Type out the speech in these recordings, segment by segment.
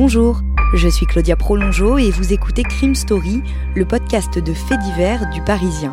Bonjour, je suis Claudia Prolongeau et vous écoutez Crime Story, le podcast de faits divers du Parisien.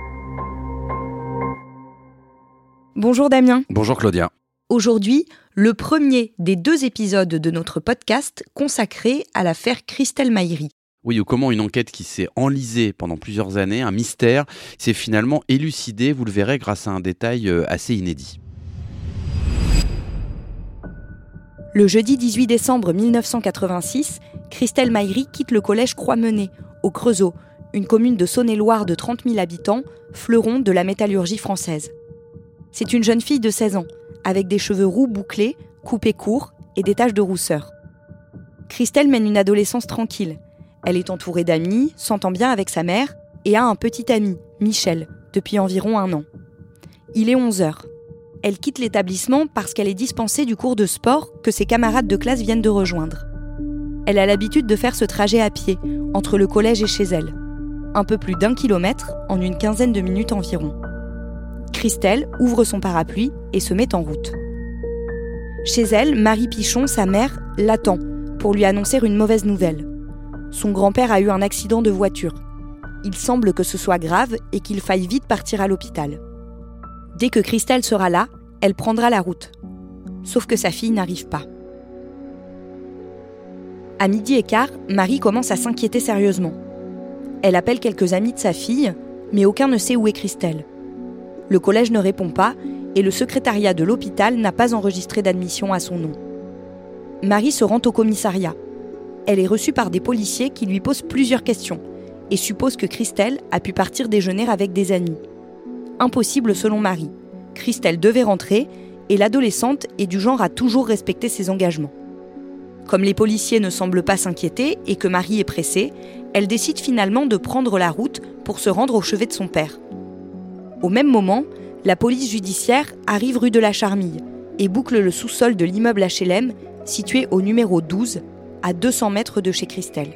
Bonjour Damien. Bonjour Claudia. Aujourd'hui, le premier des deux épisodes de notre podcast consacré à l'affaire Christelle Maïri. Oui, ou comment une enquête qui s'est enlisée pendant plusieurs années, un mystère, s'est finalement élucidé, vous le verrez, grâce à un détail euh, assez inédit. Le jeudi 18 décembre 1986, Christelle Maïri quitte le collège Croix-Menet, au Creusot, une commune de Saône-et-Loire de 30 000 habitants, fleuron de la métallurgie française. C'est une jeune fille de 16 ans, avec des cheveux roux bouclés, coupés courts et des taches de rousseur. Christelle mène une adolescence tranquille. Elle est entourée d'amis, s'entend bien avec sa mère et a un petit ami, Michel, depuis environ un an. Il est 11 heures. Elle quitte l'établissement parce qu'elle est dispensée du cours de sport que ses camarades de classe viennent de rejoindre. Elle a l'habitude de faire ce trajet à pied, entre le collège et chez elle. Un peu plus d'un kilomètre en une quinzaine de minutes environ. Christelle ouvre son parapluie et se met en route. Chez elle, Marie Pichon, sa mère, l'attend pour lui annoncer une mauvaise nouvelle. Son grand-père a eu un accident de voiture. Il semble que ce soit grave et qu'il faille vite partir à l'hôpital. Dès que Christelle sera là, elle prendra la route. Sauf que sa fille n'arrive pas. À midi et quart, Marie commence à s'inquiéter sérieusement. Elle appelle quelques amis de sa fille, mais aucun ne sait où est Christelle. Le collège ne répond pas et le secrétariat de l'hôpital n'a pas enregistré d'admission à son nom. Marie se rend au commissariat. Elle est reçue par des policiers qui lui posent plusieurs questions et suppose que Christelle a pu partir déjeuner avec des amis. Impossible selon Marie. Christelle devait rentrer et l'adolescente est du genre à toujours respecter ses engagements. Comme les policiers ne semblent pas s'inquiéter et que Marie est pressée, elle décide finalement de prendre la route pour se rendre au chevet de son père. Au même moment, la police judiciaire arrive rue de la Charmille et boucle le sous-sol de l'immeuble HLM situé au numéro 12, à 200 mètres de chez Christelle.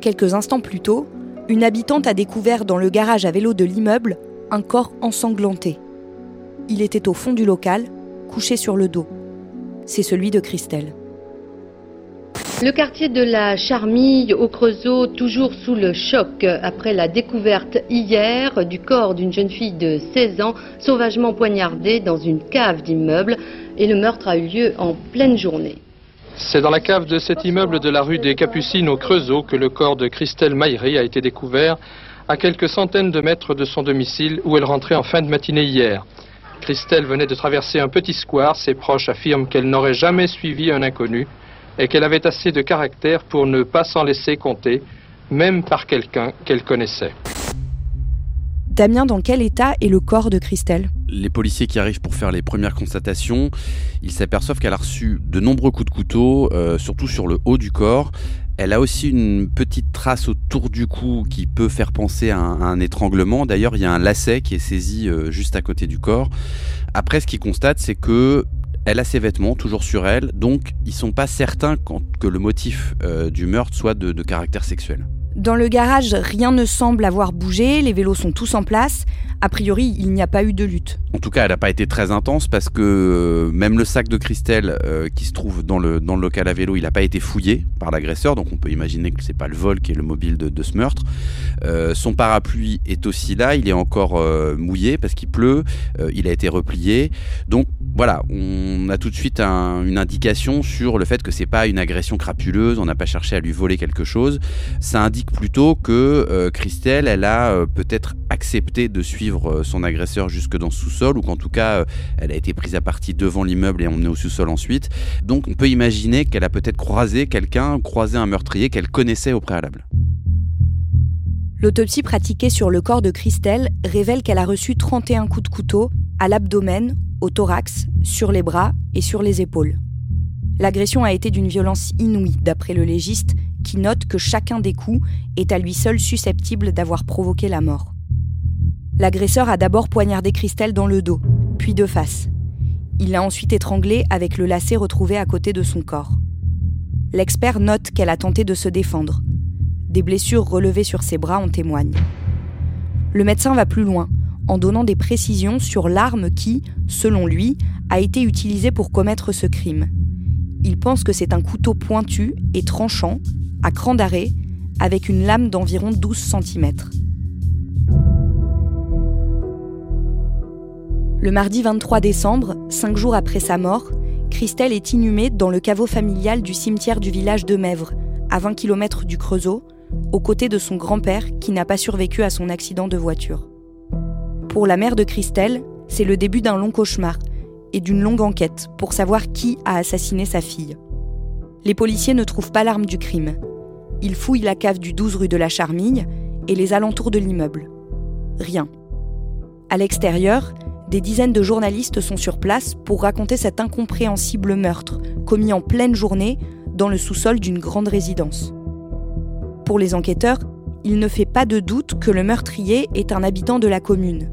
Quelques instants plus tôt, une habitante a découvert dans le garage à vélo de l'immeuble un corps ensanglanté. Il était au fond du local, couché sur le dos. C'est celui de Christelle. Le quartier de la Charmille au Creusot, toujours sous le choc après la découverte hier du corps d'une jeune fille de 16 ans sauvagement poignardée dans une cave d'immeuble et le meurtre a eu lieu en pleine journée. C'est dans la cave de cet immeuble de la rue des Capucines au Creusot que le corps de Christelle Maillery a été découvert à quelques centaines de mètres de son domicile où elle rentrait en fin de matinée hier. Christelle venait de traverser un petit square. Ses proches affirment qu'elle n'aurait jamais suivi un inconnu et qu'elle avait assez de caractère pour ne pas s'en laisser compter, même par quelqu'un qu'elle connaissait. Damien, dans quel état est le corps de Christelle? Les policiers qui arrivent pour faire les premières constatations, ils s'aperçoivent qu'elle a reçu de nombreux coups de couteau, euh, surtout sur le haut du corps. Elle a aussi une petite trace autour du cou qui peut faire penser à un, à un étranglement. D'ailleurs, il y a un lacet qui est saisi euh, juste à côté du corps. Après, ce qu'ils constatent, c'est que elle a ses vêtements toujours sur elle, donc ils sont pas certains que le motif euh, du meurtre soit de caractère sexuel. Dans le garage, rien ne semble avoir bougé, les vélos sont tous en place. A priori, il n'y a pas eu de lutte. En tout cas, elle n'a pas été très intense parce que euh, même le sac de Christelle euh, qui se trouve dans le, dans le local à vélo, il n'a pas été fouillé par l'agresseur, donc on peut imaginer que c'est pas le vol qui est le mobile de, ce meurtre. Euh, son parapluie est aussi là, il est encore mouillé parce qu'il pleut, il a été replié. Donc voilà, on a tout de suite une indication sur le fait que c'est pas une agression crapuleuse, on n'a pas cherché à lui voler quelque chose. Ça indique plutôt que Christelle, elle a peut-être accepté de suivre euh, son agresseur jusque dans le sous-sol ou qu'en tout cas euh, elle a été prise à partie devant l'immeuble et emmenée au sous-sol ensuite. Donc on peut imaginer qu'elle a peut-être croisé quelqu'un, croisé un meurtrier qu'elle connaissait au préalable. L'autopsie pratiquée sur le corps de Christelle révèle qu'elle a reçu 31 coups de couteau à l'abdomen, au thorax, sur les bras et sur les épaules. L'agression a été d'une violence inouïe, d'après le légiste, qui note que chacun des coups est à lui seul susceptible d'avoir provoqué la mort. L'agresseur a d'abord poignardé Christelle dans le dos, puis de face. Il l'a ensuite étranglée avec le lacet retrouvé à côté de son corps. L'expert note qu'elle a tenté de se défendre. Des blessures relevées sur ses bras en témoignent. Le médecin va plus loin, en donnant des précisions sur l'arme qui, selon lui, a été utilisée pour commettre ce crime. Il pense que c'est un couteau pointu et tranchant, à cran d'arrêt, avec une lame d'environ 12 cm. Le mardi 23 décembre, cinq jours après sa mort, Christelle est inhumée dans le caveau familial du cimetière du village de Mèvres, à 20 km du Creusot, aux côtés de son grand-père qui n'a pas survécu à son accident de voiture. Pour la mère de Christelle, c'est le début d'un long cauchemar et d'une longue enquête pour savoir qui a assassiné sa fille. Les policiers ne trouvent pas l'arme du crime. Ils fouillent la cave du 12 rue de la Charmille et les alentours de l'immeuble. Rien. À l'extérieur, des dizaines de journalistes sont sur place pour raconter cet incompréhensible meurtre commis en pleine journée dans le sous-sol d'une grande résidence. Pour les enquêteurs, il ne fait pas de doute que le meurtrier est un habitant de la commune.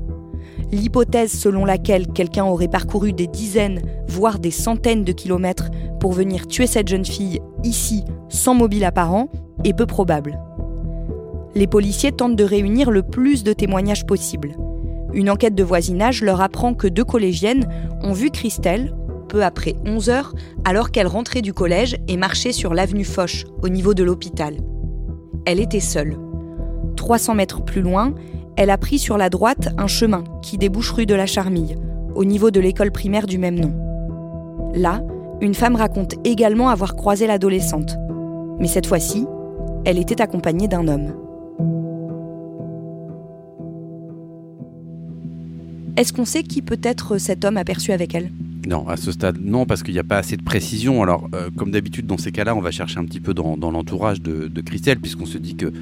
L'hypothèse selon laquelle quelqu'un aurait parcouru des dizaines, voire des centaines de kilomètres pour venir tuer cette jeune fille ici, sans mobile apparent, est peu probable. Les policiers tentent de réunir le plus de témoignages possible. Une enquête de voisinage leur apprend que deux collégiennes ont vu Christelle, peu après 11 heures, alors qu'elle rentrait du collège et marchait sur l'avenue Foch, au niveau de l'hôpital. Elle était seule. 300 mètres plus loin, elle a pris sur la droite un chemin qui débouche rue de la Charmille, au niveau de l'école primaire du même nom. Là, une femme raconte également avoir croisé l'adolescente. Mais cette fois-ci, elle était accompagnée d'un homme. Est-ce qu'on sait qui peut être cet homme aperçu avec elle? Non, à ce stade, non, parce qu'il n'y a pas assez de précision. Alors, euh, comme d'habitude, dans ces cas-là, on va chercher un petit peu dans, l'entourage de, de, Christelle, puisqu'on se dit que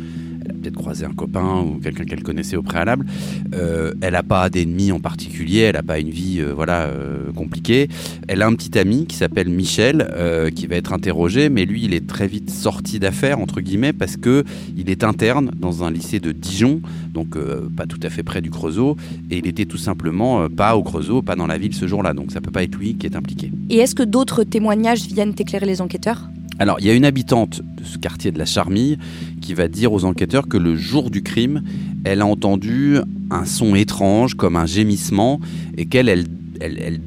elle a peut-être croisé un copain ou quelqu'un qu'elle connaissait au préalable. Euh, elle n'a pas d'ennemis en particulier, elle n'a pas une vie euh, voilà euh, compliquée. Elle a un petit ami qui s'appelle Michel qui va être interrogé, mais lui il est très vite sorti d'affaire entre guillemets parce que il est interne dans un lycée de Dijon, donc pas tout à fait près du Creusot, et il était tout simplement pas au Creusot, pas dans la ville ce jour-là, donc ça peut pas être lui qui est impliqué. Et est-ce que d'autres témoignages viennent éclairer les enquêteurs? Alors, il y a une habitante de ce quartier de la Charmille qui va dire aux enquêteurs que le jour du crime, elle a entendu un son étrange comme un gémissement et qu'elle elle,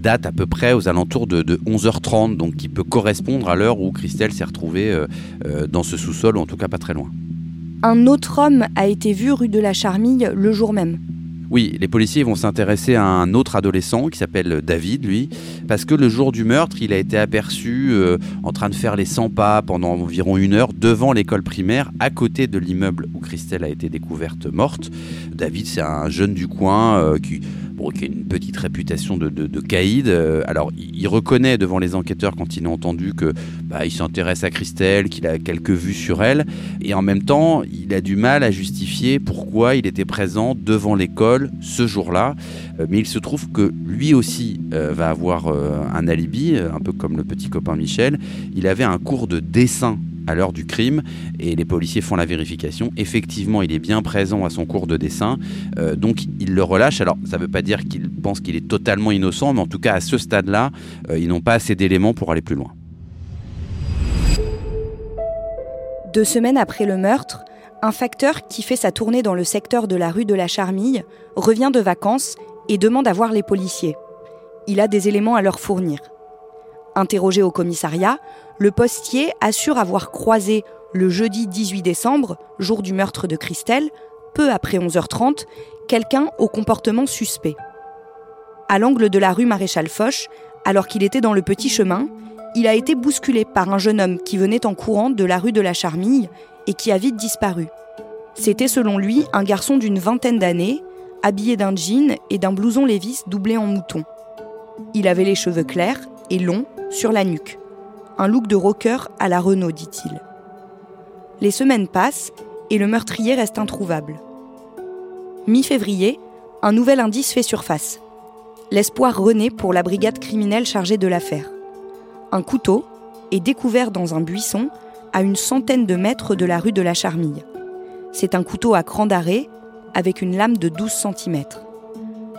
date à peu près aux alentours de, 11h30, donc qui peut correspondre à l'heure où Christelle s'est retrouvée euh, euh, dans ce sous-sol, ou en tout cas pas très loin. Un autre homme a été vu rue de la Charmille le jour même. Oui, les policiers vont s'intéresser à un autre adolescent qui s'appelle David, lui, parce que le jour du meurtre, il a été aperçu euh, en train de faire les 100 pas pendant environ une heure devant l'école primaire, à côté de l'immeuble où Christelle a été découverte morte. David, c'est un jeune du coin euh, qui qui a une petite réputation de, de, caïd. Euh, alors, il, reconnaît devant les enquêteurs quand il a entendu que bah, il s'intéresse à Christelle, qu'il a quelques vues sur elle, et en même temps, il a du mal à justifier pourquoi il était présent devant l'école ce jour-là. Euh, mais il se trouve que lui aussi euh, va avoir un alibi, un peu comme le petit copain Michel. Il avait un cours de dessin à l'heure du crime et les policiers font la vérification. Effectivement, il est bien présent à son cours de dessin, euh, donc il le relâche. Alors, ça ne veut pas dire qu'il pense qu'il est totalement innocent, mais en tout cas, à ce stade-là, euh, ils n'ont pas assez d'éléments pour aller plus loin. Deux semaines après le meurtre, Un facteur qui fait sa tournée dans le secteur de la rue de la Charmille revient de vacances et demande à voir les policiers. Il a des éléments à leur fournir. Interrogé au commissariat, le postier assure avoir croisé le jeudi 18 décembre, jour du meurtre de Christelle, peu après 11h30, quelqu'un au comportement suspect. À l'angle de la rue Maréchal Foch, alors qu'il était dans le petit chemin, il a été bousculé par un jeune homme qui venait en courant de la rue de la Charmille et qui a vite disparu. C'était selon lui un garçon d'une vingtaine d'années, habillé d'un jean et d'un blouson Lévis doublé en mouton. Il avait les cheveux clairs et longs sur la nuque. Un look de rocker à la Renault, dit-il. Les semaines passent et le meurtrier reste introuvable. Mi-février, un nouvel indice fait surface. L'espoir renaît pour la brigade criminelle chargée de l'affaire. Un couteau est découvert dans un buisson à une centaine de mètres de la rue de la Charmille. C'est un couteau à cran d'arrêt avec une lame de 12 cm.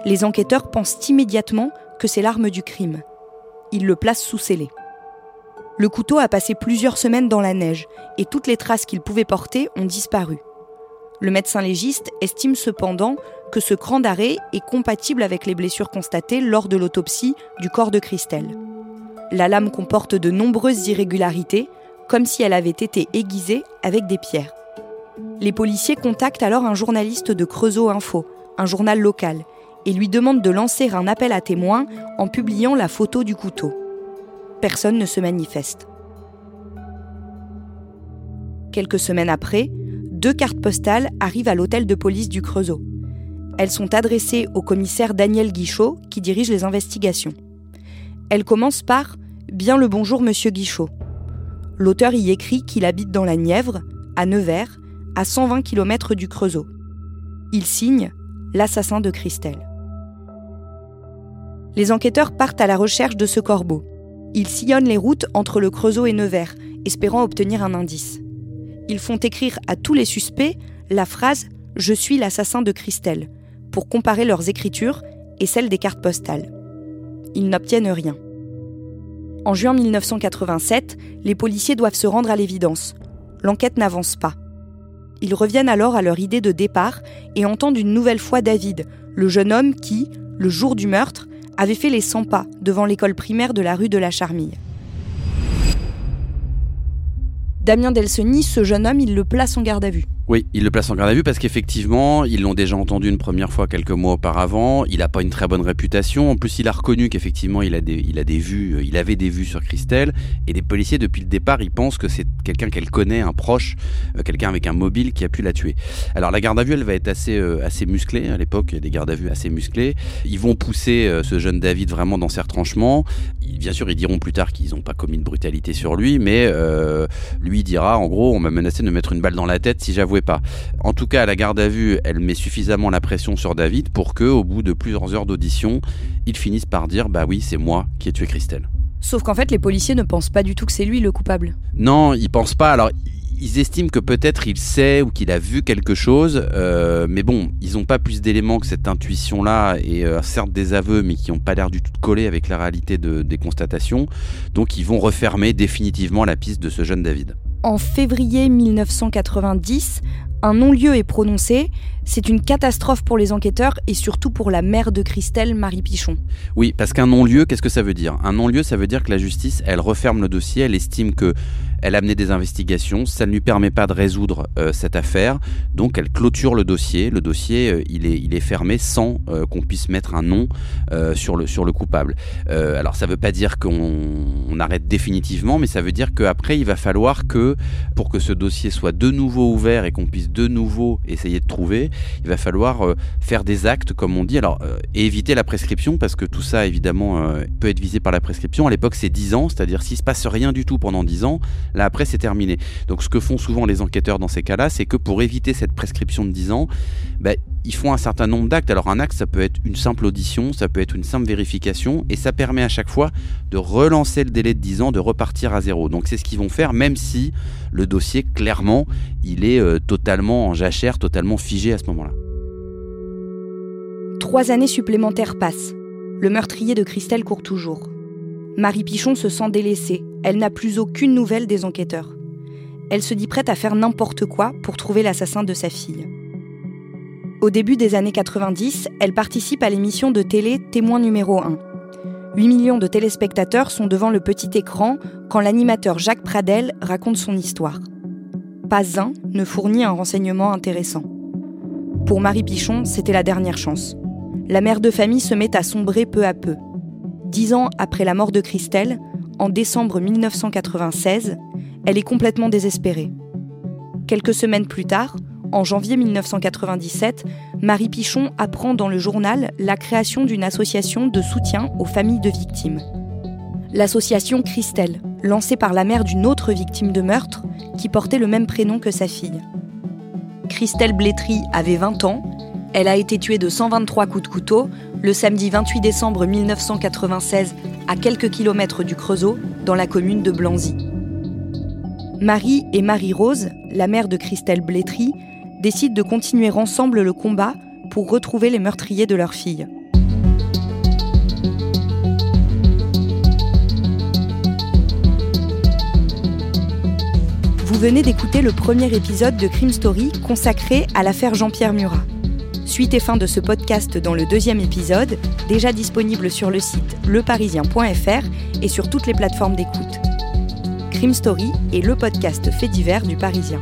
Les enquêteurs pensent immédiatement que c'est l'arme du crime. Ils le placent sous scellé. Le couteau a passé plusieurs semaines dans la neige et toutes les traces qu'il pouvait porter ont disparu. Le médecin légiste estime cependant que ce cran d'arrêt est compatible avec les blessures constatées lors de l'autopsie du corps de Christelle. La lame comporte de nombreuses irrégularités, comme si elle avait été aiguisée avec des pierres. Les policiers contactent alors un journaliste de Creusot Info, un journal local, et lui demandent de lancer un appel à témoins en publiant la photo du couteau. Personne ne se manifeste. Quelques semaines après, deux cartes postales arrivent à l'hôtel de police du Creusot. Elles sont adressées au commissaire Daniel Guichot, qui dirige les investigations. Elles commencent par Bien le bonjour, monsieur Guichot. L'auteur y écrit qu'il habite dans la Nièvre, à Nevers, à 120 km du Creusot. Il signe l'assassin de Christelle. Les enquêteurs partent à la recherche de ce corbeau. Ils sillonnent les routes entre le Creusot et Nevers, espérant obtenir un indice. Ils font écrire à tous les suspects la phrase Je suis l'assassin de Christelle pour comparer leurs écritures et celles des cartes postales. Ils n'obtiennent rien. En juin 1987, les policiers doivent se rendre à l'évidence. L'enquête n'avance pas. Ils reviennent alors à leur idée de départ et entendent une nouvelle fois David, le jeune homme qui, le jour du meurtre, avait fait les 100 pas devant l'école primaire de la rue de la Charmille. Damien Delseny, ce jeune homme, il le place en garde à vue. Oui, il le place en garde à vue parce qu'effectivement, ils l'ont déjà entendu une première fois quelques mois auparavant. Il n'a pas une très bonne réputation. En plus, il a reconnu qu'effectivement, il des, il a des vues, euh, il avait des vues sur Christelle. Et les policiers, depuis le départ, ils pensent que c'est quelqu'un qu'elle connaît, un proche, euh, quelqu'un avec un mobile qui a pu la tuer. Alors la garde à vue, elle va être assez, euh, assez musclée. À l'époque, il y a des gardes à vue assez musclées. Ils vont pousser ce jeune David vraiment dans ses retranchements. bien sûr, ils diront plus tard qu'ils n'ont pas commis de brutalité sur lui, mais lui dira, en gros, on m'a menacé de me mettre une balle dans la tête si j'avouais pas. En tout cas, à la garde à vue, elle met suffisamment la pression sur David pour que, au bout de plusieurs heures d'audition, il finisse par dire Bah oui, c'est moi qui ai tué Christelle. Sauf qu'en fait, les policiers ne pensent pas du tout que c'est lui le coupable. Non, ils pensent pas. Alors, ils estiment que peut-être il sait ou qu'il a vu quelque chose, euh, mais bon, ils n'ont pas plus d'éléments que cette intuition-là, et euh, certes des aveux, mais qui n'ont pas l'air du tout de coller avec la réalité des constatations. Donc ils vont refermer définitivement la piste de ce jeune David. En février 1990, un non-lieu est prononcé. C'est une catastrophe pour les enquêteurs et surtout pour la mère de Christelle, Marie Pichon. Oui, parce qu'un non-lieu, qu'est-ce que ça veut dire? Un non-lieu, ça veut dire que la justice, elle referme le dossier, elle estime que elle a mené des investigations, ça ne lui permet pas de résoudre euh, cette affaire, donc elle clôture le dossier. Le dossier, euh, il, est, fermé sans euh, qu'on puisse mettre un nom sur, le, sur le coupable. alors ça ne veut pas dire qu'on arrête définitivement, mais ça veut dire qu'après, il va falloir que, pour que ce dossier soit de nouveau ouvert et qu'on puisse de nouveau essayer de trouver, il va falloir faire des actes, comme on dit, alors et éviter la prescription, parce que tout ça, évidemment, peut être visé par la prescription. À l'époque, c'est 10 ans, c'est-à-dire s'il se passe rien du tout pendant 10 ans, Là, après, c'est terminé. Donc, ce que font souvent les enquêteurs dans ces cas-là, c'est que pour éviter cette prescription de 10 ans, ben, ils font un certain nombre d'actes. Alors, un acte, ça peut être une simple audition, ça peut être une simple vérification, et ça permet à chaque fois de relancer le délai de 10 ans, de repartir à zéro. Donc, c'est ce qu'ils vont faire, même si le dossier, clairement, il est euh, totalement en jachère, totalement figé à ce moment-là. Trois années supplémentaires passent. Le meurtrier de Christelle court toujours. Marie Pichon se sent délaissée. Elle n'a plus aucune nouvelle des enquêteurs. elle se dit prête à faire n'importe quoi pour trouver l'assassin de sa fille. Au début des années 90, elle participe à l'émission de télé Témoin numéro 1. 8 millions de téléspectateurs sont devant le petit écran quand l'animateur Jacques Pradel raconte son histoire. Pas un ne fournit un renseignement intéressant. Pour Marie Pichon, c'était la dernière chance. La mère de famille se met à sombrer peu à peu. Dix ans après la mort de Christelle, en décembre 1996, elle est complètement désespérée. Quelques semaines plus tard, en janvier 1997, Marie Pichon apprend dans le journal la création d'une association de soutien aux familles de victimes. L'association Christelle, lancée par la mère d'une autre victime de meurtre qui portait le même prénom que sa fille. Christelle Blétry avait 20 ans. Elle a été tuée de 123 coups de couteau le samedi 28 décembre 1996 à quelques kilomètres du Creusot, dans la commune de Blanzy. Marie et Marie-Rose, la mère de Christelle Blétry, décident de continuer ensemble le combat pour retrouver les meurtriers de leur fille. Vous venez d'écouter le premier épisode de Crime Story consacré à l'affaire Jean-Pierre Murat. Suite et fin de ce podcast dans le deuxième épisode, déjà disponible sur le site leparisien.fr et sur toutes les plateformes d'écoute. Crime Story est le podcast fait divers du Parisien.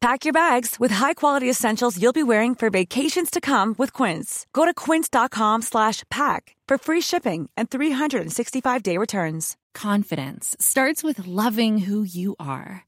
Pack your bags with high-quality essentials you'll be wearing for vacations to come with Quince. Go to quince.com slash pack for free shipping and 365-day returns. Confidence starts with loving who you are.